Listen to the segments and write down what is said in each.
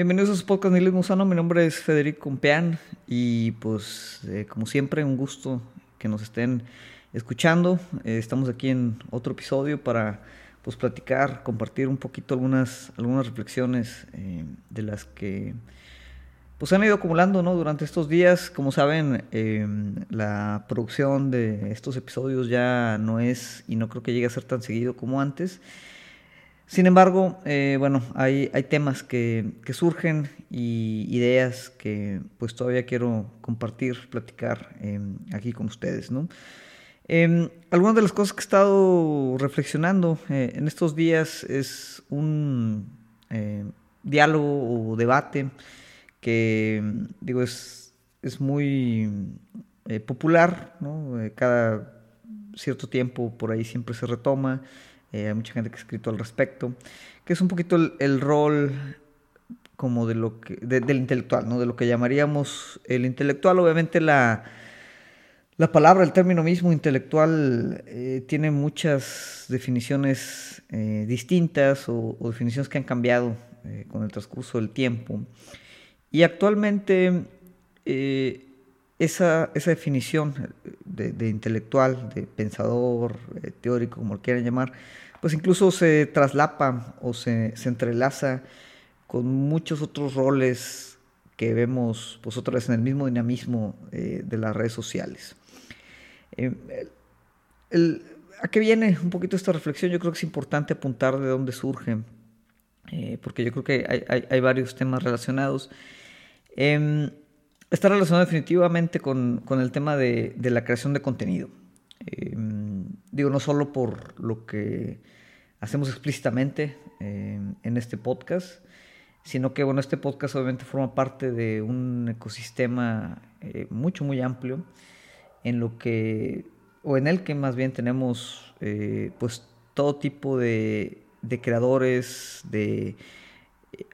Bienvenidos a su podcast Niles Musano, mi nombre es Federico Compeán y pues eh, como siempre un gusto que nos estén escuchando. Eh, estamos aquí en otro episodio para pues platicar, compartir un poquito algunas, algunas reflexiones eh, de las que pues han ido acumulando ¿no? durante estos días. Como saben, la producción de estos episodios ya no es y no creo que llegue a ser tan seguido como antes. Sin embargo, eh, bueno, hay, temas que, surgen y ideas que pues todavía quiero compartir, platicar em, aquí con ustedes, ¿no? Em, algunas de las cosas que he estado reflexionando eh, en estos días es un eh, diálogo o debate que, digo, es, es muy popular, ¿no? cada cierto tiempo por ahí siempre se retoma eh, hay mucha gente que ha escrito al respecto, que es un poquito el, rol como de lo que, del intelectual, ¿no? de lo que llamaríamos el intelectual. Obviamente la, la palabra, el término mismo intelectual eh, tiene muchas definiciones eh, distintas o, definiciones que han cambiado con el transcurso del tiempo. Y actualmente esa, esa, definición de, intelectual, de pensador, teórico, como lo quieran llamar, pues incluso se traslapa o se, entrelaza con muchos otros roles que vemos pues otra vez en el mismo dinamismo eh, de las redes sociales. Eh, ¿A qué viene un poquito esta reflexión? Yo creo que es importante apuntar de dónde surge, eh, porque yo creo que hay, varios temas relacionados. Em, está relacionado definitivamente con, el tema de, de, la creación de contenido. Em, digo, no solo por lo que hacemos explícitamente eh, en este podcast, sino que bueno, este podcast obviamente forma parte de un ecosistema eh, mucho, muy amplio, en lo que, o en el que más bien tenemos eh, pues todo tipo de, de creadores, de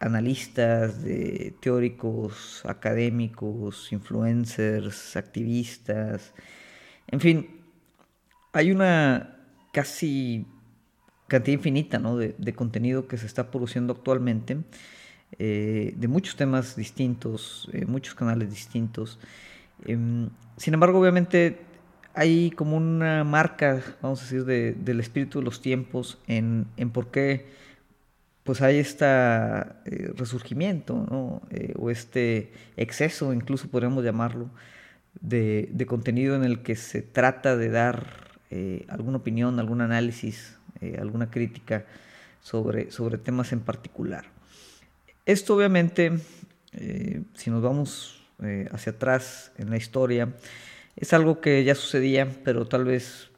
analistas, de teóricos, académicos, influencers, activistas, en fin, hay una casi cantidad infinita de, contenido que se está produciendo actualmente, eh, de muchos temas distintos, eh, muchos canales distintos. Em, sin embargo, obviamente hay como una marca, vamos a decir, del espíritu de los tiempos en, por qué pues hay este resurgimiento, o este exceso, incluso podríamos llamarlo, de, contenido en el que se trata de dar alguna opinión, algún análisis eh, alguna crítica sobre, sobre temas en particular. Esto obviamente, eh, si nos vamos eh, hacia atrás en la historia, es algo que ya sucedía, pero tal vez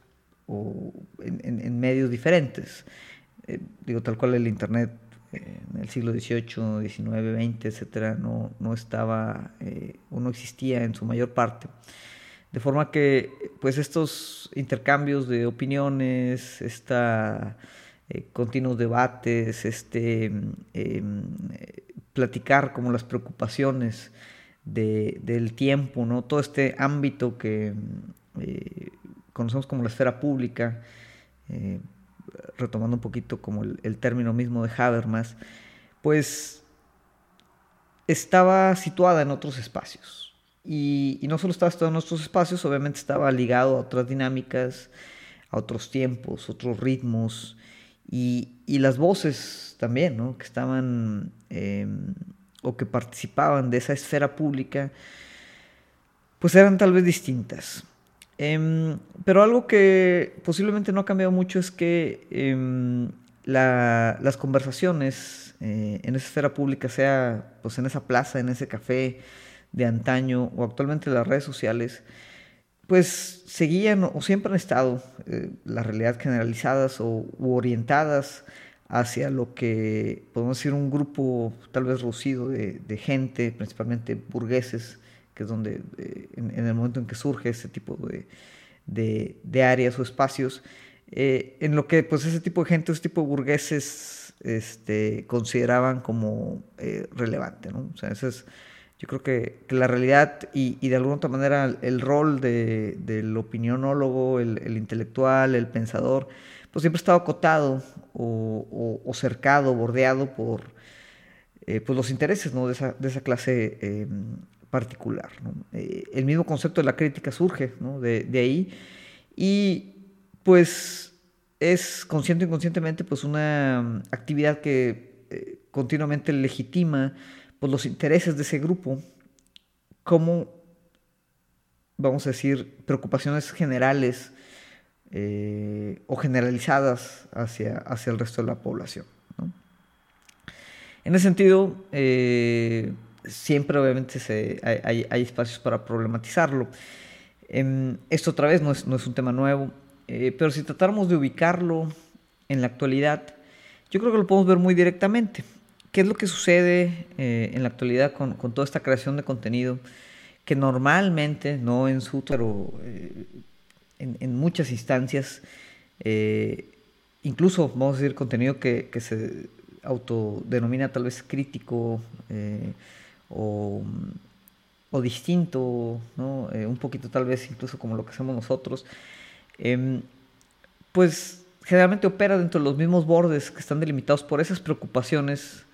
en, medios diferentes. Digo, tal cual el Internet en el siglo XVIII, XIX, XX, etcétera, no, no estaba o no existía en su mayor parte. De forma que pues estos intercambios de opiniones, esta eh, continuos debates, este em, platicar como las preocupaciones del tiempo, ¿no? todo este ámbito que eh, conocemos como la esfera pública, eh, retomando un poquito como el, término mismo de Habermas, pues estaba situada en otros espacios. Y, no solo estaba en nuestros espacios, obviamente estaba ligado a otras dinámicas, a otros tiempos, otros ritmos y, las voces también, ¿no? que estaban em, o que participaban de esa esfera pública, pues eran tal vez distintas. Em, pero algo que posiblemente no ha cambiado mucho es que em, las conversaciones eh, en esa esfera pública, sea pues en esa plaza, en ese café, de antaño o actualmente las redes sociales, pues seguían o siempre han estado eh, la realidad generalizadas o u orientadas hacia lo que podemos decir un grupo tal vez reducido de, gente, principalmente burgueses, que es donde eh, en, el momento en que surge ese tipo de, de, áreas o espacios, eh, en lo que pues ese tipo de gente, ese tipo de burgueses este, consideraban como relevante. ¿no? O sea, ese es yo creo que, la realidad y, de alguna otra manera el rol del opinionólogo, el, intelectual, el pensador, pues siempre ha estado acotado o, cercado, bordeado por pues los intereses ¿no? de, esa, de esa clase particular. el mismo concepto de la crítica surge de, ahí y pues es consciente o inconscientemente pues una actividad que continuamente legitima pues, los intereses de ese grupo como, vamos a decir, preocupaciones generales eh, o generalizadas hacia, hacia, el resto de la población. En ese sentido, eh, siempre obviamente se, hay, hay, espacios para problematizarlo. Em, esto otra vez no es, no es un tema nuevo, eh, pero si tratáramos de ubicarlo en la actualidad, yo creo que lo podemos ver muy directamente. ¿Qué es lo que sucede eh, en la actualidad con, toda esta creación de contenido? Que normalmente, no en su, pero eh, en, muchas instancias, incluso vamos a decir contenido que, se autodenomina tal vez crítico o, distinto, un poquito tal vez incluso como lo que hacemos nosotros, em, pues generalmente opera dentro de los mismos bordes que están delimitados por esas preocupaciones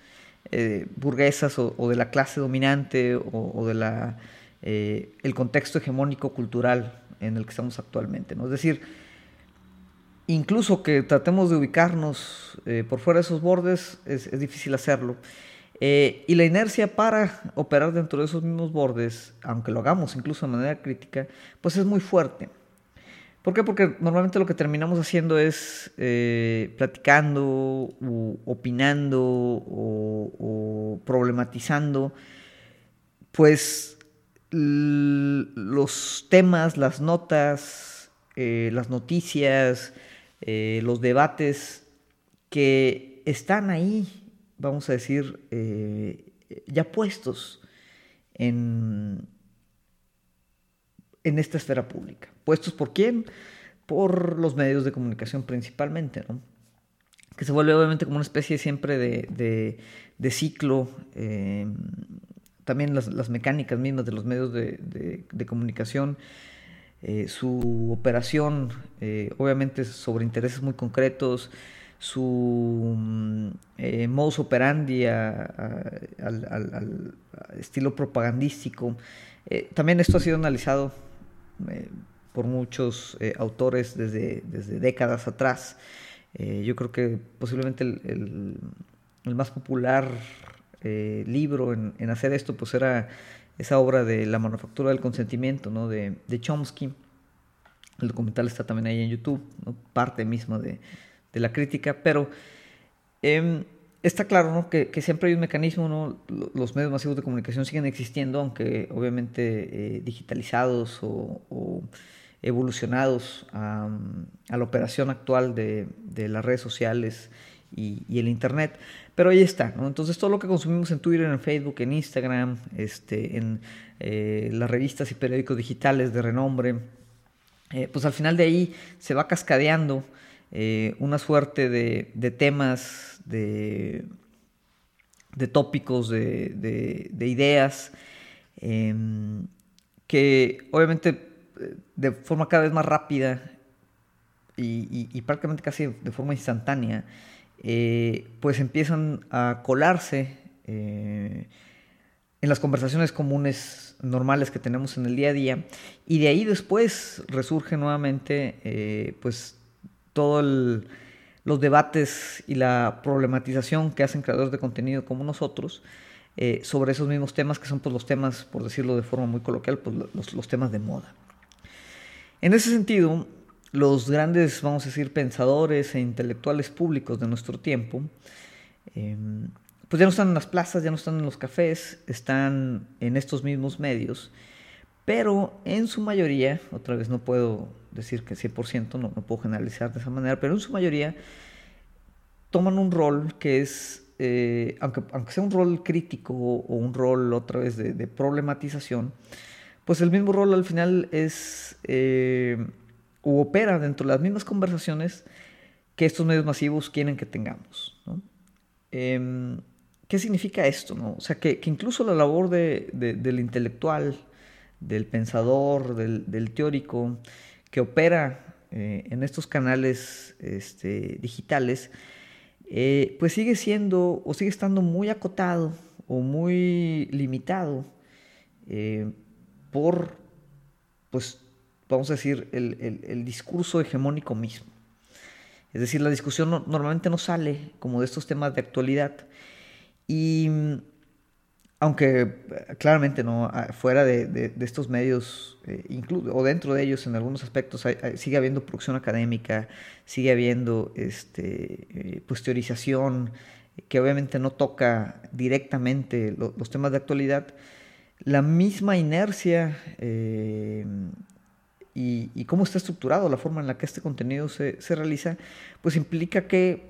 eh, burguesas o, de la clase dominante o, de la, eh, contexto hegemónico cultural en el que estamos actualmente. ¿no? Es decir, incluso que tratemos de ubicarnos eh, por fuera de esos bordes, es, es difícil hacerlo. Y la inercia para operar dentro de esos mismos bordes, aunque lo hagamos incluso de manera crítica, pues es muy fuerte. ¿Por qué? Porque normalmente lo que terminamos haciendo es eh, platicando, opinando o, problematizando, pues los temas, las notas, eh, las noticias, eh, los debates que están ahí, vamos a decir, ya puestos en, en esta esfera pública. ¿Puestos por quién? Por los medios de comunicación principalmente, ¿no? Que se vuelve obviamente como una especie siempre de, de, ciclo. Eh, también las, las, mecánicas mismas de los medios de, de comunicación. Eh, su operación, eh, obviamente sobre intereses muy concretos, su mm, modus operandi al, estilo propagandístico. también esto ha sido analizado por muchos eh, autores desde, desde, décadas atrás. Eh, yo creo que posiblemente el, el, más popular eh, libro en, en, hacer esto pues era esa obra de La manufactura del consentimiento ¿no? de, de Chomsky. El documental está también ahí en YouTube, parte misma de, de, la crítica, pero em, está claro ¿no? que, siempre hay un mecanismo, ¿no? los medios masivos de comunicación siguen existiendo, aunque obviamente digitalizados o, o evolucionados a, la operación actual de, las redes sociales y, el Internet. Pero ahí está, Entonces todo lo que consumimos en Twitter, en Facebook, en Instagram, este, en eh, las revistas y periódicos digitales de renombre, eh, pues al final de ahí se va cascadeando eh, una suerte de, temas, de, de tópicos, de, de ideas, em, que obviamente de forma cada vez más rápida y, prácticamente casi de forma instantánea, eh, pues empiezan a colarse eh, en las conversaciones comunes normales que tenemos en el día a día. Y de ahí después resurge nuevamente eh, pues todos los debates y la problematización que hacen creadores de contenido como nosotros sobre esos mismos temas que son pues los temas, por decirlo de forma muy coloquial, pues los temas de moda. En ese sentido, los grandes, vamos a decir, pensadores e intelectuales públicos de nuestro tiempo, em, pues ya no están en las plazas, ya no están en los cafés, están en estos mismos medios, pero en su mayoría, otra vez no puedo decir que 100%, no, no puedo generalizar de esa manera, pero en su mayoría toman un rol que es, eh, aunque, aunque, sea un rol crítico o un rol otra vez de, de problematización, pues el mismo rol al final es eh, o opera dentro de las mismas conversaciones que estos medios masivos quieren que tengamos. Em, ¿Qué significa esto? No? O sea, que, incluso la labor del intelectual, del pensador, del, teórico, que opera eh, en estos canales este, digitales, eh, pues sigue siendo o sigue estando muy acotado o muy limitado eh, por, pues, vamos a decir, el, discurso hegemónico mismo. Es decir, la discusión normalmente no sale como de estos temas de actualidad y aunque eh, claramente no ah, fuera de, estos medios eh, o dentro de ellos en algunos aspectos sigue habiendo producción académica sigue habiendo este eh, pues que obviamente no toca directamente los temas de actualidad. La misma inercia y, cómo está estructurado la forma en la que este contenido se, se realiza pues implica que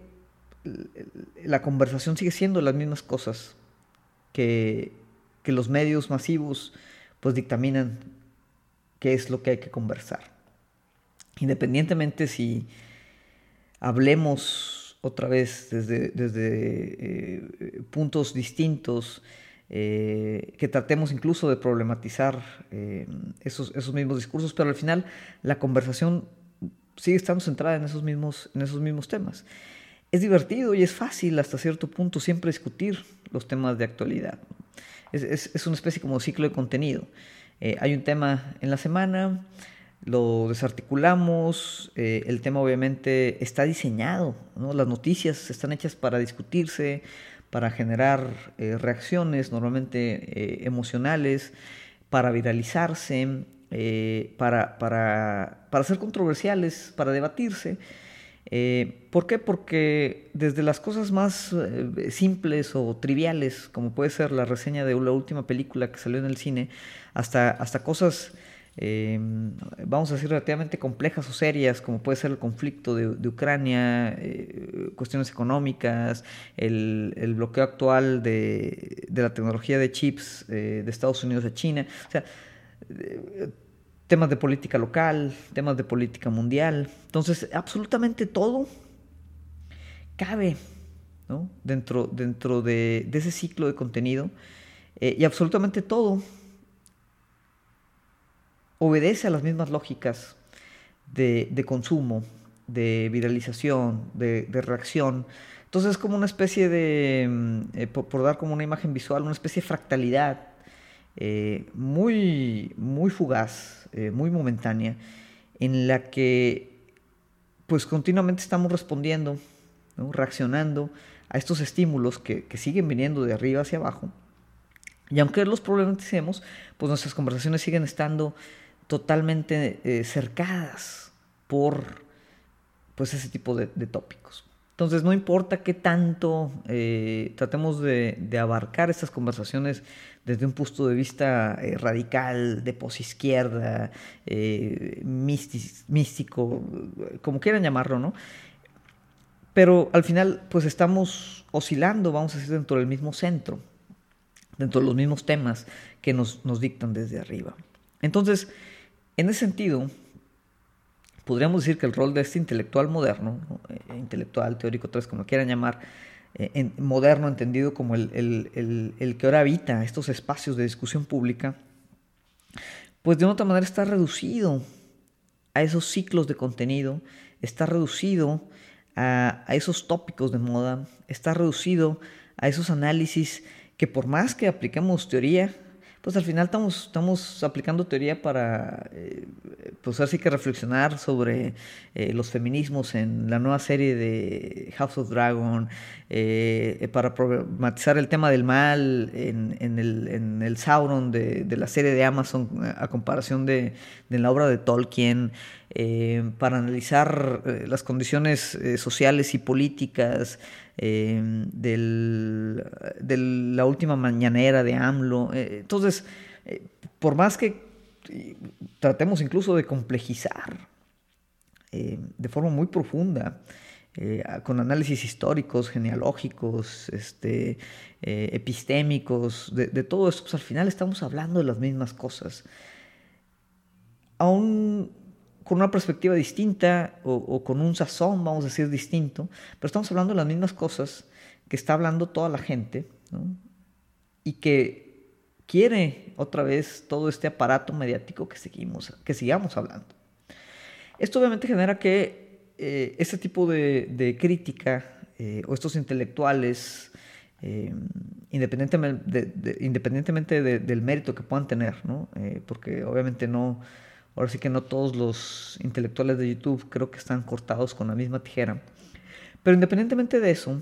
la conversación sigue siendo las mismas cosas que, los medios masivos pues dictaminan qué es lo que hay que conversar. Independientemente si hablemos otra vez desde, desde eh, puntos distintos, eh, que tratemos incluso de problematizar eh, esos, esos, mismos discursos, pero al final la conversación sigue estando centrada en esos mismos, en esos mismos temas es divertido y es fácil hasta cierto punto siempre discutir los temas de actualidad. Es, una especie como ciclo de contenido. Eh, hay un tema en la semana, lo desarticulamos, eh, el tema obviamente está diseñado, las noticias están hechas para discutirse, para generar eh, reacciones normalmente emocionales, para viralizarse, para, para, para ser controversiales, para debatirse. Eh, ¿Por qué? Porque desde las cosas más eh, simples o triviales, como puede ser la reseña de la última película que salió en el cine, hasta, hasta cosas, eh, vamos a decir, relativamente complejas o serias, como puede ser el conflicto de, Ucrania, cuestiones económicas, el, bloqueo actual de, de, la tecnología de chips de Estados Unidos a China. O sea, temas de política local, temas de política mundial. Entonces, absolutamente todo cabe dentro, dentro de, ese ciclo de contenido eh, y absolutamente todo obedece a las mismas lógicas de, consumo, de viralización, de, reacción. Entonces es como una especie de, mm, eh, por, dar como una imagen visual, una especie de fractalidad eh, muy, muy fugaz, eh, muy momentánea, en la que pues continuamente estamos respondiendo, reaccionando a estos estímulos que, siguen viniendo de arriba hacia abajo. Y aunque los problematicemos, pues nuestras conversaciones siguen estando totalmente eh, cercadas por pues ese tipo de tópicos. Entonces, no importa qué tanto eh, tratemos de, abarcar estas conversaciones desde un punto de vista eh, radical, de posizquierda, eh, místico, como quieran llamarlo, ¿no? Pero al final, pues estamos oscilando, vamos a decir, dentro del mismo centro, dentro de los mismos temas que nos, nos dictan desde arriba. Entonces, en ese sentido, podríamos decir que el rol de este intelectual moderno, eh, intelectual, teórico, tal vez como quieran llamar, eh, moderno entendido como el, que ahora habita estos espacios de discusión pública, pues de una otra manera está reducido a esos ciclos de contenido, está reducido a, a esos tópicos de moda, está reducido a esos análisis que por más que apliquemos teoría, pues al final estamos, aplicando teoría para, eh, pues así que reflexionar sobre eh, los feminismos en la nueva serie de House of Dragon, eh, para problematizar el tema del mal en, el, Sauron de, la serie de Amazon a comparación de la obra de Tolkien, para analizar las condiciones sociales y políticas Em, de la última mañanera de AMLO. Eh, entonces, eh, por más que tratemos incluso de complejizar em, de forma muy profunda, eh, con análisis históricos, genealógicos, este, epistémicos, de, de, todo esto, pues al final estamos hablando de las mismas cosas. Aún con una perspectiva distinta o, con un sazón, vamos a decir, distinto, pero estamos hablando de las mismas cosas que está hablando toda la gente y que quiere otra vez todo este aparato mediático que, seguimos, que sigamos hablando. Esto obviamente genera que eh, este tipo de, crítica eh, o estos intelectuales independientemente, independientemente del mérito que puedan tener, ¿no? porque obviamente no, ahora sí que no todos los intelectuales de YouTube creo que están cortados con la misma tijera. Pero independientemente de eso,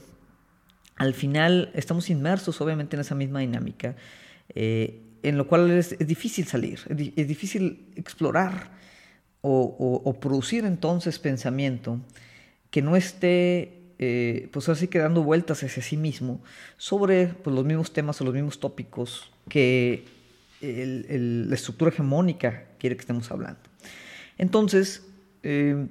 al final estamos inmersos obviamente en esa misma dinámica, eh, en lo cual es, difícil salir, es, difícil explorar o, producir entonces pensamiento que no esté, eh, pues así que dando vueltas hacia sí mismo sobre pues, los mismos temas o los mismos tópicos que la estructura hegemónica quiere que estemos hablando. Entonces, eh,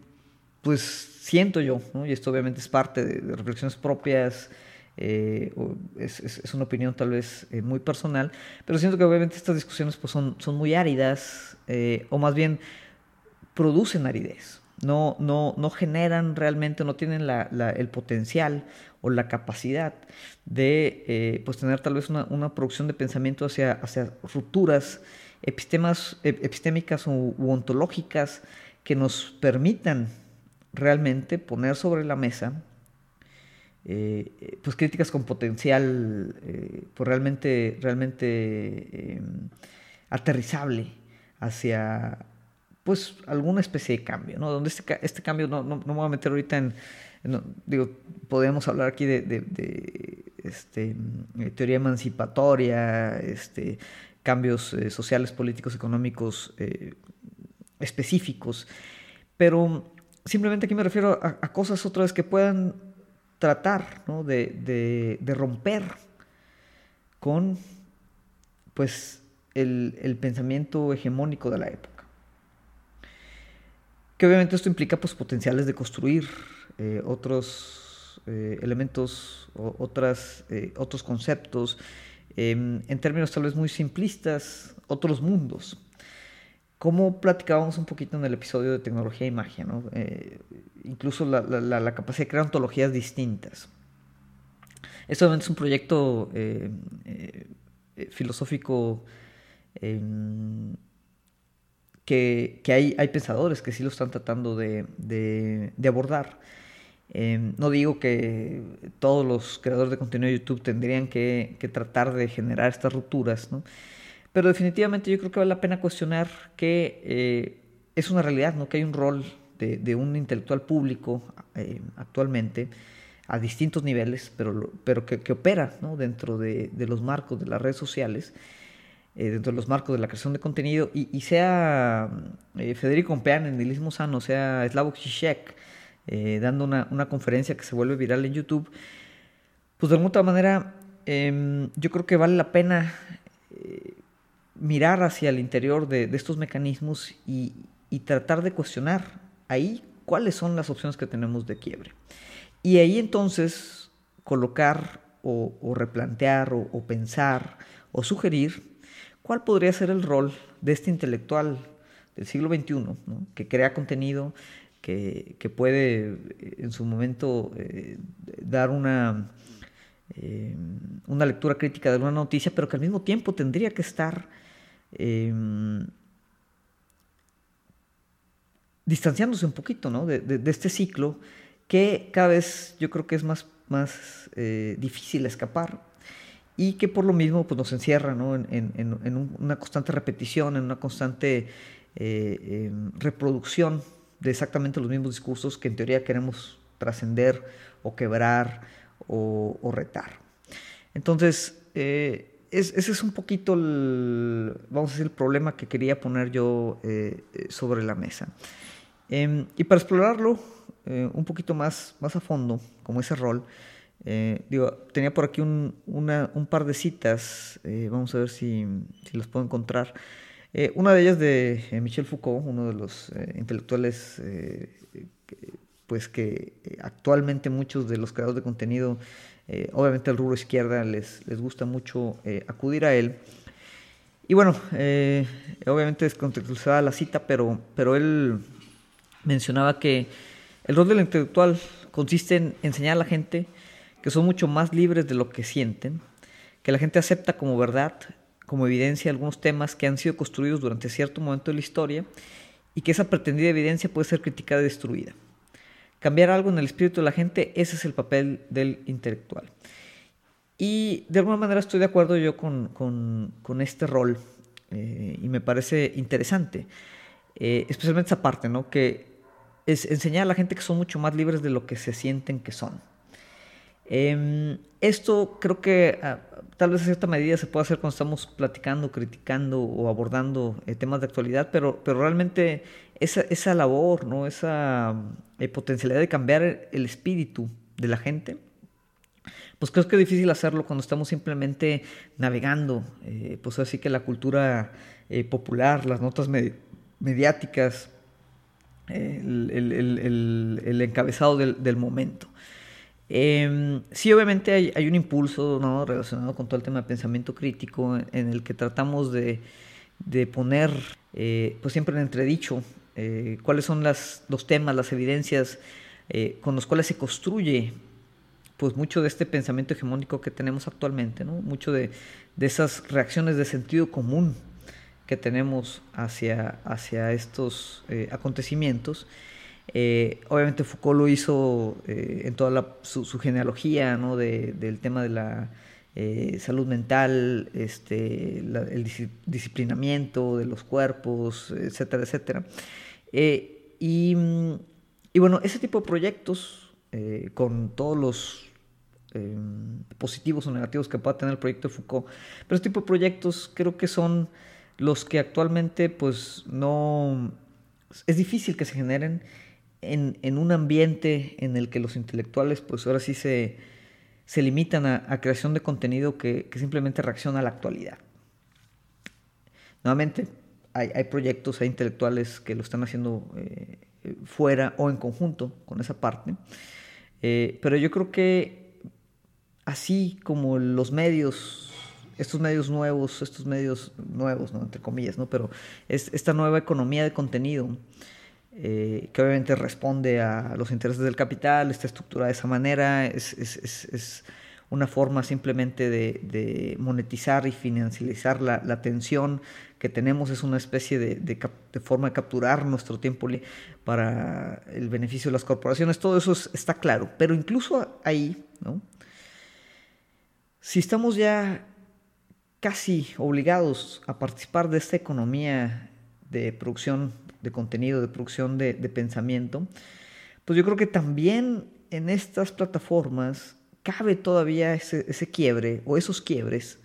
pues siento yo, y esto obviamente es parte de reflexiones propias, eh, es, una opinión tal vez eh, muy personal, pero siento que obviamente estas discusiones pues, son, son muy áridas, o más bien producen aridez. No, no, no generan realmente, no tienen el potencial o la capacidad de pues tener tal vez una, producción de pensamiento hacia, hacia rupturas epistemas, epistémicas u ontológicas que nos permitan realmente poner sobre la mesa eh, pues críticas con potencial eh, pues realmente, realmente em, aterrizable hacia pues alguna especie de cambio, ¿no? Donde este, este cambio, no, no, me voy a meter ahorita en, digo, podemos hablar aquí de, de, este, eh, teoría emancipatoria, este, cambios sociales, políticos, económicos específicos, pero simplemente aquí me refiero a, cosas otra vez que puedan tratar de, romper con pues, el, pensamiento hegemónico de la época. Que obviamente esto implica pues, potenciales de construir eh, otros eh, elementos, otras, eh, otros conceptos, em, en términos tal vez muy simplistas, otros mundos. Como platicábamos un poquito en el episodio de tecnología y magia, ¿no? Incluso la, la, capacidad de crear ontologías distintas. Esto es un proyecto filosófico em, que, que hay, hay, pensadores que sí lo están tratando de, de, abordar. Em, no digo que todos los creadores de contenido de YouTube tendrían que, que tratar de generar estas rupturas, ¿no? Pero definitivamente yo creo que vale la pena cuestionar que eh, es una realidad, ¿no? que hay un rol de, un intelectual público eh, actualmente a distintos niveles, pero, pero que, opera dentro de, los marcos de las redes sociales, eh, dentro de los marcos de la creación de contenido, y, sea Federico Ompean en Nihilismo Sano, sea Slavoj Žižek, dando una, una, conferencia que se vuelve viral en YouTube, pues de alguna manera em, yo creo que vale la pena mirar hacia el interior de, estos mecanismos y, tratar de cuestionar ahí cuáles son las opciones que tenemos de quiebre. Y ahí entonces colocar o, replantear o, pensar o sugerir cuál podría ser el rol de este intelectual del siglo XXI, que crea contenido, que, puede en su momento eh, dar una, eh, una lectura crítica de alguna noticia, pero que al mismo tiempo tendría que estar Em, distanciándose un poquito de, este ciclo que cada vez yo creo que es más, más eh, difícil escapar y que por lo mismo pues, nos encierra en, una constante repetición, en una constante eh, em, reproducción de exactamente los mismos discursos que en teoría queremos trascender o quebrar o, retar. Entonces, eh, ese es un poquito el, vamos a decir, el problema que quería poner yo eh, sobre la mesa. Em, y para explorarlo un poquito más, más a fondo, como ese rol, digo, tenía por aquí un, un, par de citas, vamos a ver si, si las puedo encontrar. una de ellas de Michel Foucault, uno de los intelectuales pues que actualmente muchos de los creadores de contenido eh, obviamente el rubro izquierda les, les gusta mucho eh, acudir a él. Y bueno, eh, obviamente descontextualizada la cita, pero, pero él mencionaba que el rol del intelectual consiste en enseñar a la gente que son mucho más libres de lo que sienten, que la gente acepta como verdad, como evidencia algunos temas que han sido construidos durante cierto momento de la historia y que esa pretendida evidencia puede ser criticada y destruida. Cambiar algo en el espíritu de la gente, ese es el papel del intelectual. Y de alguna manera estoy de acuerdo yo con, con, este rol eh, y me parece interesante, eh, especialmente esa parte, ¿no? Que es enseñar a la gente que son mucho más libres de lo que se sienten que son. Em, esto creo que ah, tal vez a cierta medida se puede hacer cuando estamos platicando, criticando o abordando eh, temas de actualidad, pero, pero realmente esa, esa labor, ¿no? esa eh, potencialidad de cambiar el espíritu de la gente, pues creo que es difícil hacerlo cuando estamos simplemente navegando, eh, pues así que la cultura popular, las notas mediáticas, el, el, encabezado del, del momento. Eh, sí, obviamente hay, un impulso ¿no? relacionado con todo el tema de pensamiento crítico en el que tratamos de, poner eh, pues siempre en entredicho eh, cuáles son las, los temas, las evidencias eh, con los cuales se construye pues mucho de este pensamiento hegemónico que tenemos actualmente, ¿no? mucho de, de esas reacciones de sentido común que tenemos hacia, hacia estos acontecimientos. Eh, obviamente Foucault lo hizo eh, en toda su, genealogía ¿no? del tema de la eh, salud mental, este, el disciplinamiento de los cuerpos, etcétera, etcétera. Y, y, bueno, ese tipo de proyectos, con todos los positivos o negativos que pueda tener el proyecto de Foucault, pero este tipo de proyectos creo que son los que actualmente pues no... Es difícil que se generen en, un ambiente en el que los intelectuales pues ahora sí se, se limitan a, creación de contenido que, simplemente reacciona a la actualidad. Nuevamente, hay, proyectos, hay intelectuales que lo están haciendo eh, fuera o en conjunto con esa parte, eh, pero yo creo que así como los medios estos medios nuevos, estos medios nuevos, ¿no? entre comillas, ¿no? pero es, esta nueva economía de contenido eh, que obviamente responde a los intereses del capital, está estructurada de esa manera, es, una forma simplemente de, monetizar y financializar la, la, atención que tenemos, es una especie de, de, de, forma de capturar nuestro tiempo para el beneficio de las corporaciones, todo eso está claro, pero incluso ahí, ¿no? si estamos ya casi obligados a participar de esta economía de producción de contenido, de producción de, pensamiento, pues yo creo que también en estas plataformas cabe todavía ese, quiebre o esos quiebres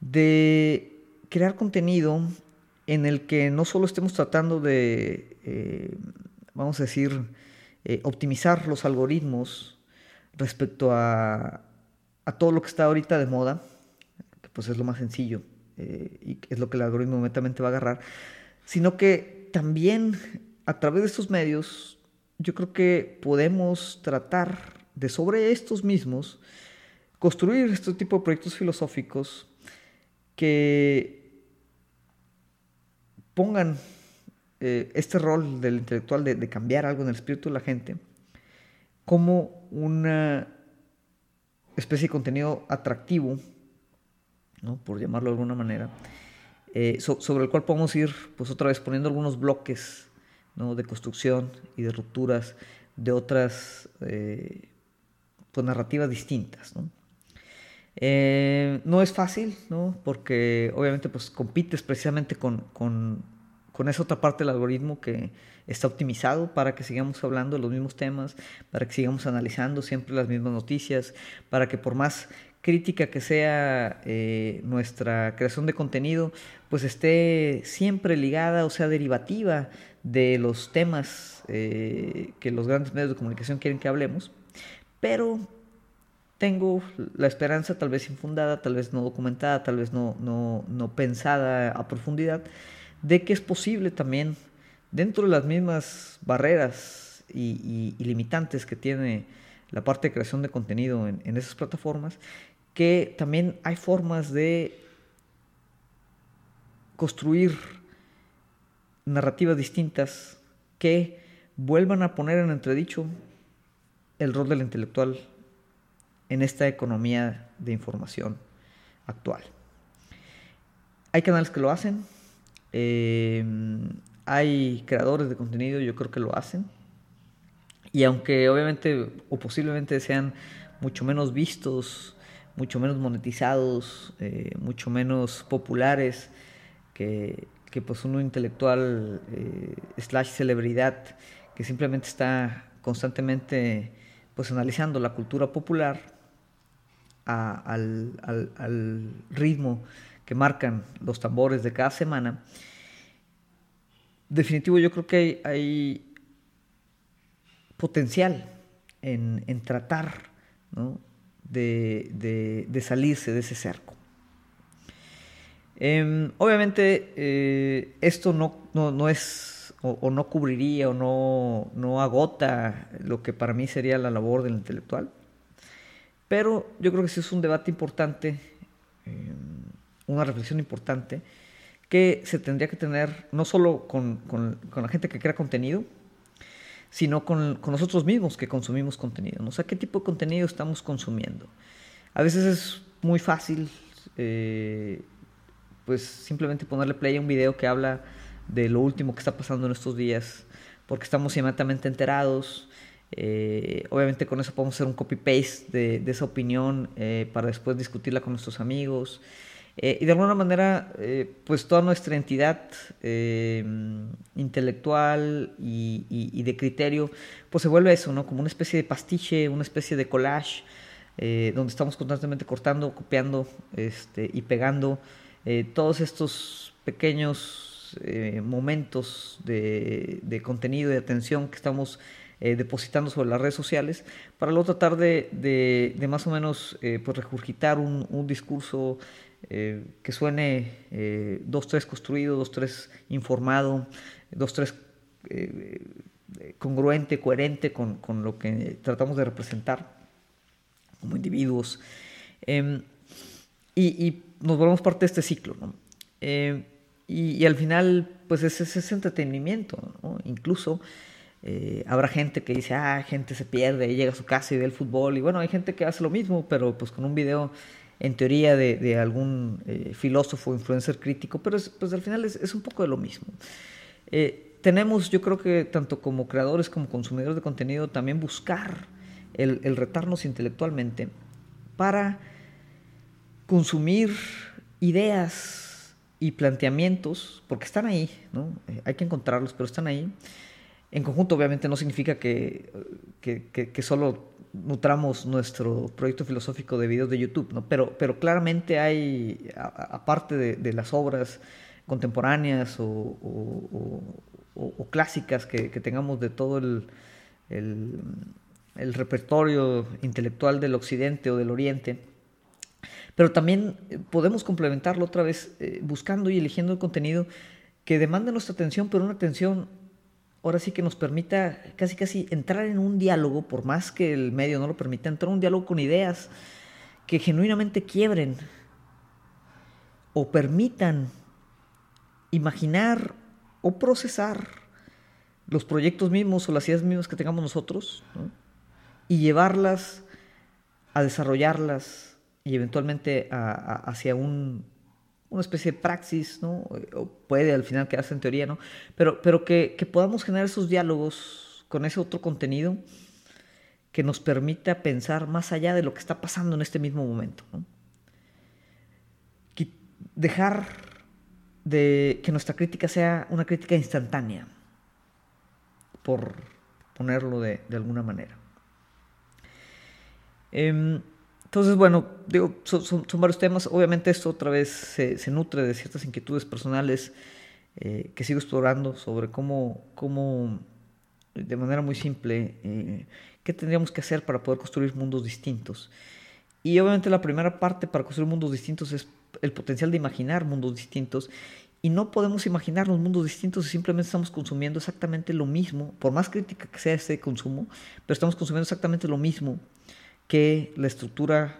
de crear contenido en el que no solo estemos tratando de, eh, vamos a decir, eh, optimizar los algoritmos respecto a, todo lo que está ahorita de moda, que pues es lo más sencillo eh, y es lo que el algoritmo netamente va a agarrar, sino que también a través de estos medios, yo creo que podemos tratar de sobre estos mismos construir este tipo de proyectos filosóficos que pongan eh, este rol del intelectual de, cambiar algo en el espíritu de la gente como una especie de contenido atractivo, ¿no? por llamarlo de alguna manera, eh, sobre el cual podemos ir, pues otra vez poniendo algunos bloques ¿no? de construcción y de rupturas de otras eh, pues, narrativas distintas. ¿no? Eh, no es fácil, ¿no? porque obviamente pues, compites precisamente con, con, con, esa otra parte del algoritmo que está optimizado para que sigamos hablando de los mismos temas, para que sigamos analizando siempre las mismas noticias, para que por más crítica que sea eh, nuestra creación de contenido, pues esté siempre ligada o sea derivativa de los temas eh, que los grandes medios de comunicación quieren que hablemos, pero tengo la esperanza, tal vez infundada, tal vez no documentada, tal vez no, no, pensada a profundidad, de que es posible también, dentro de las mismas barreras y, limitantes que tiene la parte de creación de contenido en, en esas plataformas, que también hay formas de construir narrativas distintas que vuelvan a poner en entredicho el rol del intelectual en esta economía de información actual. Hay canales que lo hacen, eh, hay creadores de contenido, yo creo que lo hacen, y aunque obviamente o posiblemente sean mucho menos vistos mucho menos monetizados, eh, mucho menos populares que, que pues uno intelectual eh, slash celebridad que simplemente está constantemente pues analizando la cultura popular al, ritmo que marcan los tambores de cada semana. Definitivo yo creo que hay, potencial en, en tratar de, de, salirse de ese cerco. Em, obviamente eh, esto no, no, es o, no cubriría o no, no agota lo que para mí sería la labor del intelectual, pero yo creo que sí es un debate importante, em, una reflexión importante, que se tendría que tener no solo con, con, con la gente que crea contenido, sino con, con, nosotros mismos que consumimos contenido. ¿no? O ¿qué tipo de contenido estamos consumiendo? A veces es muy fácil, eh, pues simplemente ponerle play a un video que habla de lo último que está pasando en estos días, porque estamos inmediatamente enterados. Eh, obviamente con eso podemos hacer un copy-paste de, esa opinión eh, para después discutirla con nuestros amigos. Eh, y de alguna manera, eh, pues toda nuestra entidad eh, intelectual y, de criterio, pues se vuelve eso, ¿no? Como una especie de pastiche, una especie de collage, donde estamos constantemente cortando, copiando este, y pegando todos estos pequeños momentos de, contenido y de atención que estamos depositando sobre las redes sociales, para luego tratar de, más o menos pues regurgitar un discurso eh, que suene eh, dos, tres construido, dos, tres informado, dos, tres eh, congruente, coherente con, con, lo que tratamos de representar como individuos. Em, y, nos volvemos parte de este ciclo. ¿no? Em, y, al final, pues es ese entretenimiento. ¿no? Incluso habrá gente que dice, ah, gente se pierde, y llega a su casa y ve el fútbol. Y bueno, hay gente que hace lo mismo, pero pues con un video en teoría de, algún eh, filósofo, influencer crítico, pero pues al final es, un poco de lo mismo. Eh, tenemos, yo creo que tanto como creadores como consumidores de contenido, también buscar el, retarnos intelectualmente para consumir ideas y planteamientos, porque están ahí, ¿no? Eh, hay que encontrarlos, pero están ahí. En conjunto, obviamente, no significa que, que, que solo nutramos nuestro proyecto filosófico de videos de YouTube, ¿no? pero, pero claramente hay, aparte de, las obras contemporáneas o, clásicas que, tengamos de todo el, el, repertorio intelectual del Occidente o del Oriente, pero también podemos complementarlo otra vez eh, buscando y eligiendo el contenido que demanda nuestra atención, pero una atención ahora sí que nos permita casi casi entrar en un diálogo, por más que el medio no lo permita, entrar en un diálogo con ideas que genuinamente quiebren o permitan imaginar o procesar los proyectos mismos o las ideas mismas que tengamos nosotros y llevarlas a desarrollarlas y eventualmente hacia un una especie de praxis, ¿no? O puede al final quedarse en teoría, ¿no? Pero, pero que, podamos generar esos diálogos con ese otro contenido que nos permita pensar más allá de lo que está pasando en este mismo momento, ¿no? Dejar de que nuestra crítica sea una crítica instantánea, por ponerlo de, alguna manera. Em, entonces, bueno, digo, son, varios temas. Obviamente esto otra vez se, nutre de ciertas inquietudes personales eh, que sigo explorando sobre cómo, cómo de manera muy simple, eh, qué tendríamos que hacer para poder construir mundos distintos. Y obviamente la primera parte para construir mundos distintos es el potencial de imaginar mundos distintos. Y no podemos imaginar los mundos distintos si simplemente estamos consumiendo exactamente lo mismo, por más crítica que sea ese consumo, pero estamos consumiendo exactamente lo mismo que la estructura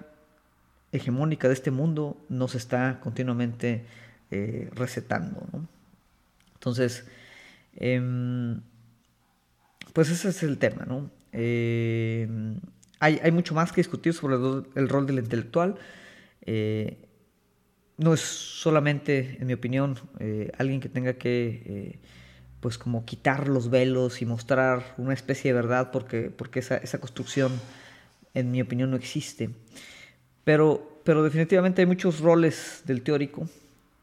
hegemónica de este mundo nos está continuamente eh, recetando. Entonces, em, pues ese es el tema. ¿no? Em, hay, mucho más que discutir sobre el, rol del intelectual. Eh, no es solamente, en mi opinión, eh, alguien que tenga que pues como quitar los velos y mostrar una especie de verdad porque, porque esa, esa construcción en mi opinión, no existe. Pero, pero definitivamente hay muchos roles del teórico,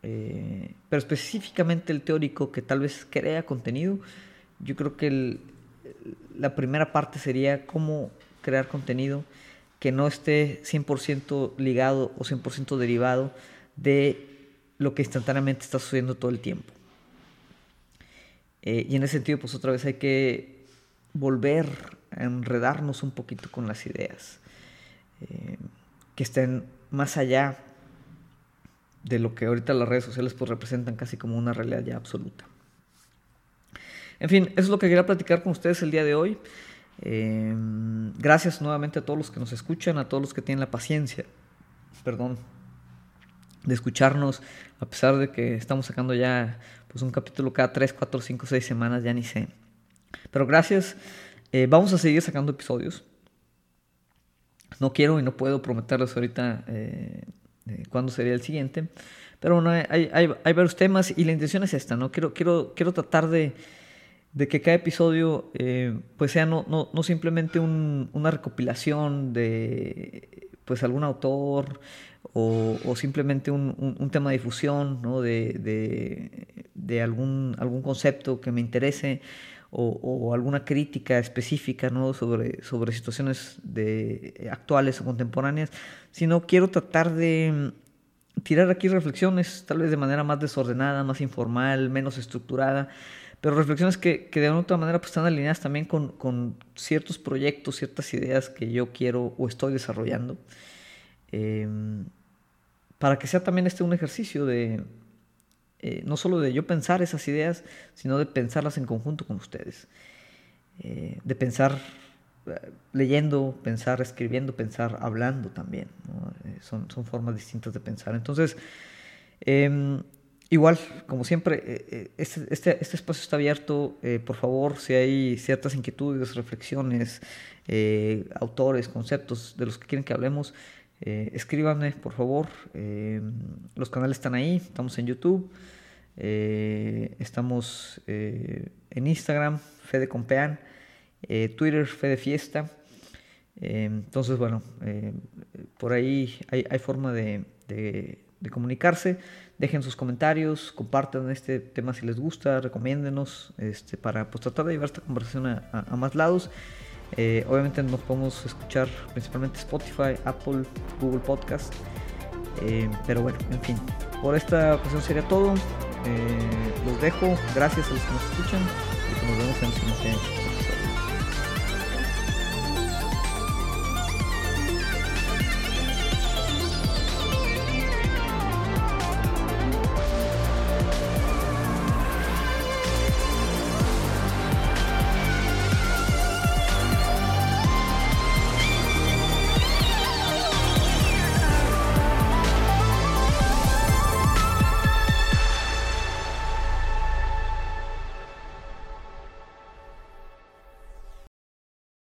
eh, pero específicamente el teórico que tal vez crea contenido. Yo creo que la primera parte sería cómo crear contenido que no esté 100% ligado o 100% derivado de lo que instantáneamente está sucediendo todo el tiempo. Eh, y en ese sentido, pues otra vez hay que volver enredarnos un poquito con las ideas, eh, que estén más allá de lo que ahorita las redes sociales pues representan casi como una realidad ya absoluta. En fin, eso es lo que quería platicar con ustedes el día de hoy. Eh, gracias nuevamente a todos los que nos escuchan, a todos los que tienen la paciencia, perdón, de escucharnos, a pesar de que estamos sacando ya pues, un capítulo cada 3, 4, 5, 6 semanas, ya ni sé. Pero gracias, eh, vamos a seguir sacando episodios. No quiero y no puedo prometerles ahorita eh, cuándo sería el siguiente, pero bueno, hay, hay, hay, varios temas y la intención es esta, ¿no? Quiero, quiero, quiero tratar de, de que cada episodio eh, pues sea no, simplemente un, una recopilación de pues algún autor o, simplemente un, tema de difusión ¿no? de, algún, algún concepto que me interese o, alguna crítica específica ¿no? sobre, sobre situaciones de, actuales o contemporáneas, sino quiero tratar de tirar aquí reflexiones tal vez de manera más desordenada, más informal, menos estructurada, pero reflexiones que, que de alguna otra manera pues, están alineadas también con, con, ciertos proyectos, ciertas ideas que yo quiero o estoy desarrollando. Em, para que sea también este un ejercicio de, eh, no solo de yo pensar esas ideas, sino de pensarlas en conjunto con ustedes. Eh, de pensar eh, leyendo, pensar escribiendo, pensar hablando también. son, son formas distintas de pensar. Entonces, em, igual, como siempre, este, este, este, espacio está abierto. por favor, si hay ciertas inquietudes, reflexiones, autores, conceptos de los que quieren que hablemos, eh, escríbanme, por favor. Eh, los canales están ahí. Estamos en YouTube. Eh, estamos en Instagram, Fede Compean. Twitter, Fede Fiesta. entonces, bueno, por ahí hay, forma de, comunicarse. Dejen sus comentarios, compartan este tema si les gusta, recomiéndenos este, para pues, tratar de llevar esta conversación a más lados. Eh, obviamente nos podemos escuchar principalmente Spotify, Apple, Google Podcast. Eh, pero bueno, en fin, por esta ocasión sería todo. Eh, los dejo. Gracias a los que nos escuchan y nos vemos en el siguiente.